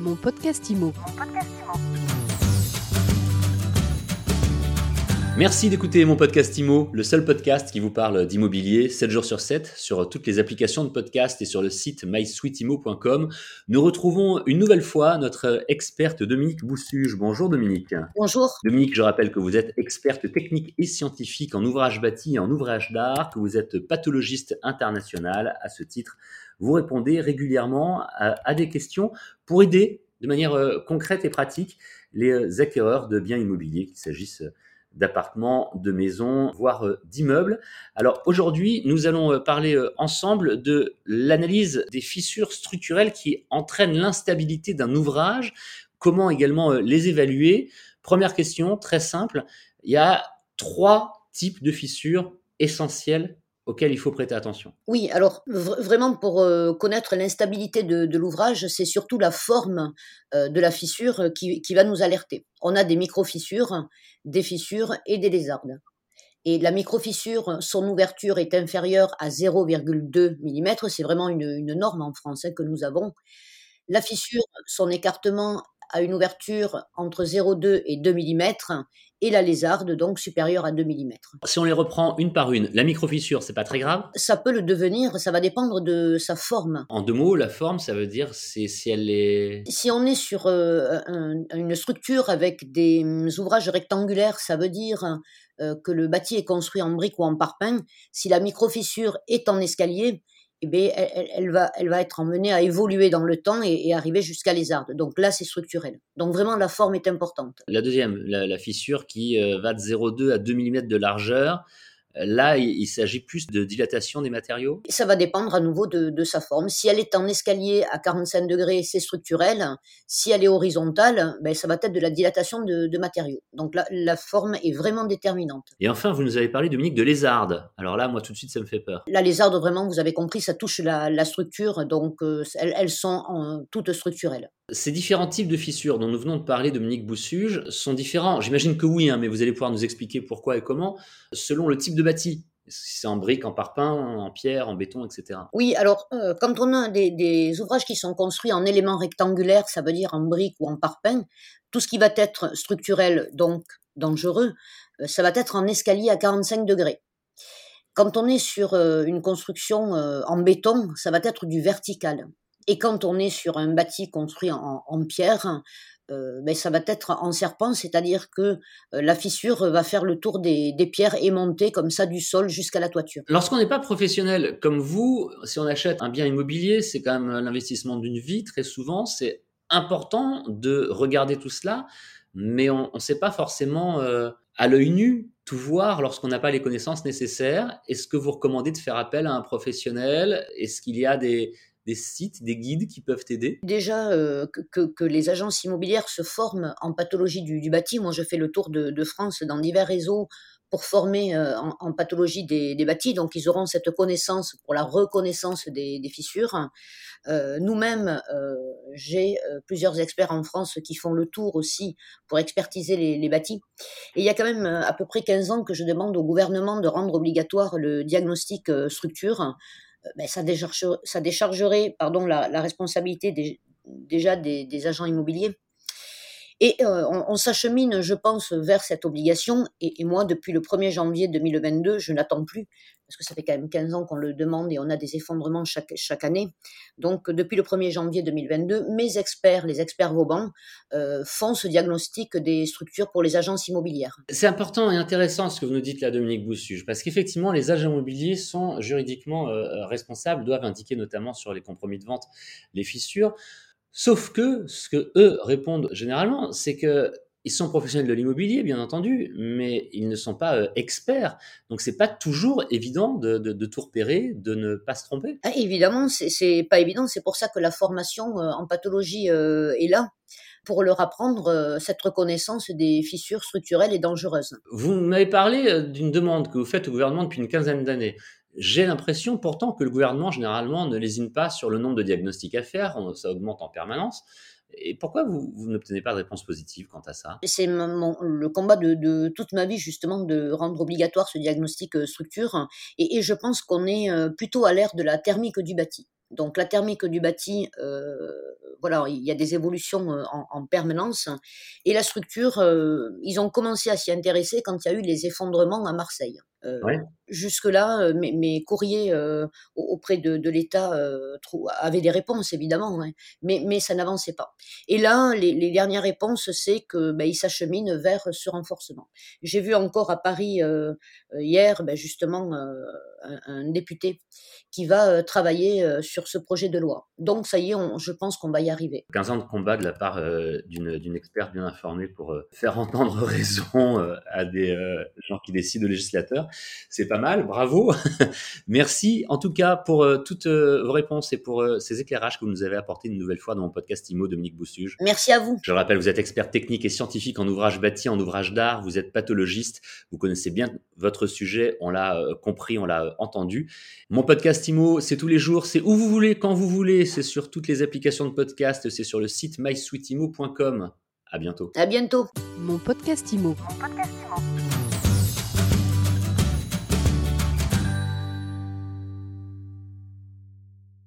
Mon podcast IMO. Merci d'écouter mon podcast IMO, le seul podcast qui vous parle d'immobilier 7 jours sur 7 sur toutes les applications de podcast et sur le site mysweetimo.com. Nous retrouvons une nouvelle fois notre experte Dominique Boussuge. Bonjour Dominique. Bonjour. Dominique, je rappelle que vous êtes experte technique et scientifique en ouvrage bâti et en ouvrage d'art, que vous êtes pathologiste international. À ce titre, vous répondez régulièrement à, des questions pour aider de manière euh, concrète et pratique les acquéreurs de biens immobiliers, qu'il s'agisse d'appartements, de maisons, voire euh, d'immeubles. Alors aujourd'hui, nous allons euh, parler euh, ensemble de l'analyse des fissures structurelles qui entraînent l'instabilité d'un ouvrage, comment également les évaluer. Première question, très simple, il y a trois types de fissures essentielles il faut prêter attention. Oui, alors vraiment pour connaître l'instabilité de, l'ouvrage, c'est surtout la forme de la fissure qui, qui, va nous alerter. On a des micro-fissures des fissures et des lézardes. Et la microfissure, son ouverture est inférieure à 0,2 mm, c'est vraiment une, norme en France hein, que nous avons. La fissure, son écartement a une ouverture entre 0,2 et 2 mm et la lézarde donc supérieure à 2 mm. Si on les reprend une par une, la microfissure, c'est pas très grave? Ça peut le devenir, ça va dépendre de sa forme. En deux mots, la forme, ça veut dire si elle est Si on est sur euh, une structure avec des hum, ouvrages rectangulaires, ça veut dire euh, que le bâti est construit en briques ou en parpaing. Si la microfissure est en escalier, eh elle, va, elle va être emmenée à évoluer dans le temps et, arriver jusqu'à lézarde. Donc là, c'est structurel. Donc vraiment, la forme est importante. La deuxième, la, fissure qui euh, va de 0,2 à 2 mm de largeur. Là, il, s'agit plus de dilatation des matériaux? Ça va dépendre à nouveau de, sa forme. Si elle est en escalier à 45 degrés, c'est structurel. Si elle est horizontale, ben, ça va être de la dilatation de, matériaux. Donc là, la forme est vraiment déterminante. Et enfin, vous nous avez parlé, Dominique, de lézarde. Alors là, moi, tout de suite, ça me fait peur. La lézarde, vraiment, vous avez compris, ça touche la, structure. Donc, euh, elles, sont en, toutes structurelles. Ces différents types de fissures dont nous venons de parler, Dominique Boussuge, sont différents. J'imagine que oui, hein, mais vous allez pouvoir nous expliquer pourquoi et comment, selon le type de bâti. Si c'est en briques, en parpaing, en pierre, en béton, etc. Oui, alors euh, quand on a des, ouvrages qui sont construits en éléments rectangulaires, ça veut dire en briques ou en parpaing, tout ce qui va être structurel, donc dangereux, euh, ça va être en escalier à 45 degrés. Quand on est sur euh, une construction en béton, ça va être du vertical. Et quand on est sur un bâti construit en, pierre, euh, ben ça va être en serpent, c'est-à-dire que euh, la fissure va faire le tour des, pierres et monter comme ça du sol jusqu'à la toiture. Lorsqu'on n'est pas professionnel comme vous, si on achète un bien immobilier, c'est quand même l'investissement d'une vie très souvent. C'est important de regarder tout cela, mais on ne sait pas forcément euh, à l'œil nu tout voir lorsqu'on n'a pas les connaissances nécessaires. Est-ce que vous recommandez de faire appel à un professionnel? Est-ce qu'il y a des, des sites, des guides qui peuvent t'aider? Déjà, euh, que, les agences immobilières se forment en pathologie du, bâti. Moi, je fais le tour de, France dans divers réseaux pour former euh, en, pathologie des, bâtis. Donc, ils auront cette connaissance pour la reconnaissance des, fissures. Euh, nous-mêmes, j'ai plusieurs experts en France qui font le tour aussi pour expertiser les, les, bâtis. Et il y a quand même à peu près 15 ans que je demande au gouvernement de rendre obligatoire le diagnostic structure ben, ça, ça, déchargerait pardon, la, responsabilité déjà des, agents immobiliers. Et euh, on, s'achemine, je pense, vers cette obligation. Et, moi, depuis le 1er janvier 2022, je n'attends plus, parce que ça fait quand même 15 ans qu'on le demande et on a des effondrements chaque, chaque année. Donc, depuis le 1er janvier 2022, mes experts, les experts Vauban, euh, font ce diagnostic des structures pour les agences immobilières. C'est important et intéressant ce que vous nous dites là, Dominique Boussuge, parce qu'effectivement, les agents immobiliers sont juridiquement euh, responsables, doivent indiquer notamment sur les compromis de vente les fissures. Sauf que ce que eux répondent généralement, c'est que ils sont professionnels de l'immobilier, bien entendu, mais ils ne sont pas euh, experts. Donc, c'est pas toujours évident de, tout repérer, de ne pas se tromper. Ah, évidemment, c'est pas évident. C'est pour ça que la formation euh, en pathologie euh, est là pour leur apprendre cette reconnaissance des fissures structurelles et dangereuses. Vous m'avez parlé d'une demande que vous faites au gouvernement depuis une quinzaine d'années. J'ai l'impression pourtant que le gouvernement, généralement, ne lésine pas sur le nombre de diagnostics à faire, ça augmente en permanence. Et pourquoi vous, n'obtenez pas de réponse positive quant à ça? C'est le combat de, toute ma vie, justement, de rendre obligatoire ce diagnostic euh, structure. Et, je pense qu'on est euh, plutôt à l'ère de la thermique du bâti. Donc la thermique du bâti, voilà, il y a des évolutions en, permanence. Et la structure, ils ont commencé à s'y intéresser quand il y a eu les effondrements à Marseille. Jusque-là, mes, courriers auprès de, l'État avaient des réponses, évidemment, hein, mais, mais ça n'avançait pas. Et là, les, dernières réponses, c'est qu'ils ben, s'acheminent vers ce renforcement. J'ai vu encore à Paris hier, ben, justement, un, député qui va travailler sur ce projet de loi. Donc, ça y est, je pense qu'on va y arriver. 15 ans de combat de la part d'une experte bien informée pour faire entendre raison à des gens qui décident, de législateurs. C'est pas mal, bravo. Merci en tout cas pour euh, toutes euh, vos réponses et pour euh, ces éclairages que vous nous avez apportés une nouvelle fois dans mon podcast IMO, Dominique Boussuge. Merci à vous. Je le rappelle, vous êtes expert technique et scientifique en ouvrage bâti, en ouvrage d'art, vous êtes pathologiste, vous connaissez bien votre sujet, on l'a compris, on l'a entendu. Mon podcast IMO, c'est tous les jours, c'est où vous voulez, quand vous voulez, c'est sur toutes les applications de podcast, c'est sur le site mysweetimo.com. À bientôt. À bientôt. Mon podcast IMO. Mon podcast